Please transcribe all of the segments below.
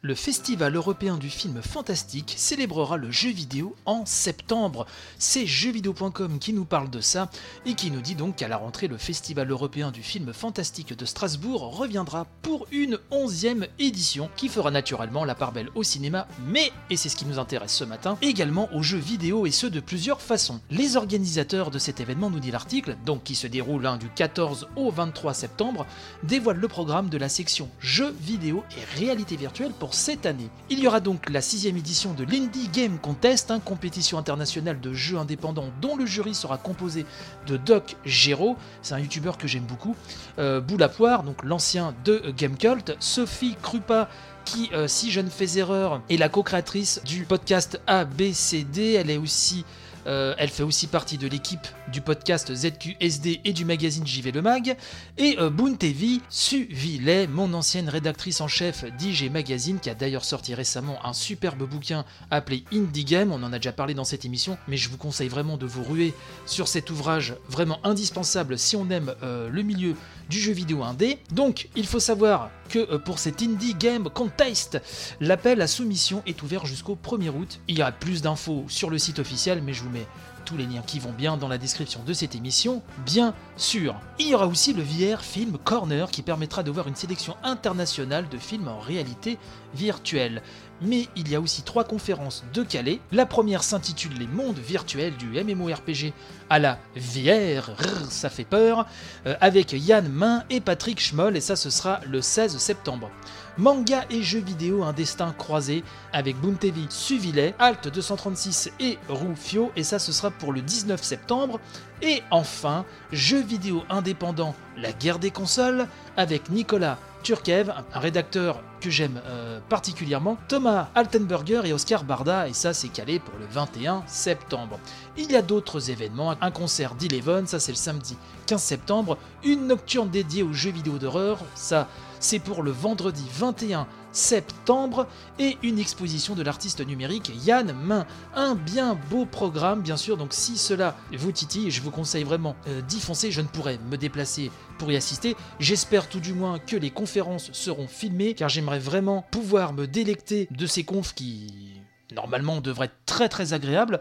Le Festival européen du film fantastique célébrera le jeu vidéo en septembre. C'est jeuxvideo.com qui nous parle de ça et qui nous dit donc qu'à la rentrée, le Festival européen du film fantastique de Strasbourg reviendra pour une onzième édition qui fera naturellement la part belle au cinéma, mais, et c'est ce qui nous intéresse ce matin, également aux jeux vidéo et ce de plusieurs façons. Les organisateurs de cet événement, nous dit l'article, donc qui se déroule hein, du 14 au 23 septembre, dévoilent le programme de la section jeux vidéo et réalité virtuelle pour cette année. Il y aura donc la sixième édition de l'Indie Game Contest, une compétition internationale de jeux indépendants dont le jury sera composé de Doc Gero, c'est un youtubeur que j'aime beaucoup, euh, Boulapoire, donc l'ancien de Game Cult, Sophie Krupa, qui, euh, si je ne fais erreur, est la co-créatrice du podcast ABCD. Elle est aussi euh, elle fait aussi partie de l'équipe du podcast ZQSD et du magazine JV Le Mag. Et euh, Boontevi Suvillet, mon ancienne rédactrice en chef d'IG Magazine, qui a d'ailleurs sorti récemment un superbe bouquin appelé Indie Game. On en a déjà parlé dans cette émission, mais je vous conseille vraiment de vous ruer sur cet ouvrage vraiment indispensable si on aime euh, le milieu du jeu vidéo indé. Donc, il faut savoir que euh, pour cet Indie Game Contest, l'appel à soumission est ouvert jusqu'au 1er août. Il y a plus d'infos sur le site officiel, mais je vous mets tous les liens qui vont bien dans la description de cette émission, bien sûr. Il y aura aussi le VR Film Corner qui permettra de voir une sélection internationale de films en réalité virtuelle. Mais il y a aussi trois conférences de Calais. La première s'intitule Les mondes virtuels du MMORPG à la VR, ça fait peur, euh, avec Yann Main et Patrick Schmoll, et ça ce sera le 16 septembre. Manga et jeux vidéo, un destin croisé avec Boontevi, Suvillet, Alt 236 et Rufio, et ça ce sera pour le 19 septembre. Et enfin, jeux vidéo indépendant, la guerre des consoles, avec Nicolas Turkev, un rédacteur que j'aime euh, particulièrement, Thomas Altenberger et Oscar Barda, et ça c'est calé pour le 21 septembre. Il y a d'autres événements, un concert d'Eleven, ça c'est le samedi 15 septembre, une nocturne dédiée aux jeux vidéo d'horreur, ça c'est pour le vendredi 21 septembre et une exposition de l'artiste numérique Yann Main. Un bien beau programme, bien sûr, donc si cela vous titille, je vous conseille vraiment euh, d'y foncer. Je ne pourrais me déplacer pour y assister. J'espère tout du moins que les conférences seront filmées, car j'aimerais vraiment pouvoir me délecter de ces confs qui normalement devraient être très très agréables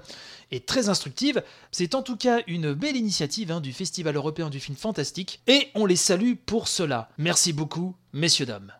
et très instructives. C'est en tout cas une belle initiative hein, du Festival européen du film fantastique et on les salue pour cela. Merci beaucoup, messieurs dames.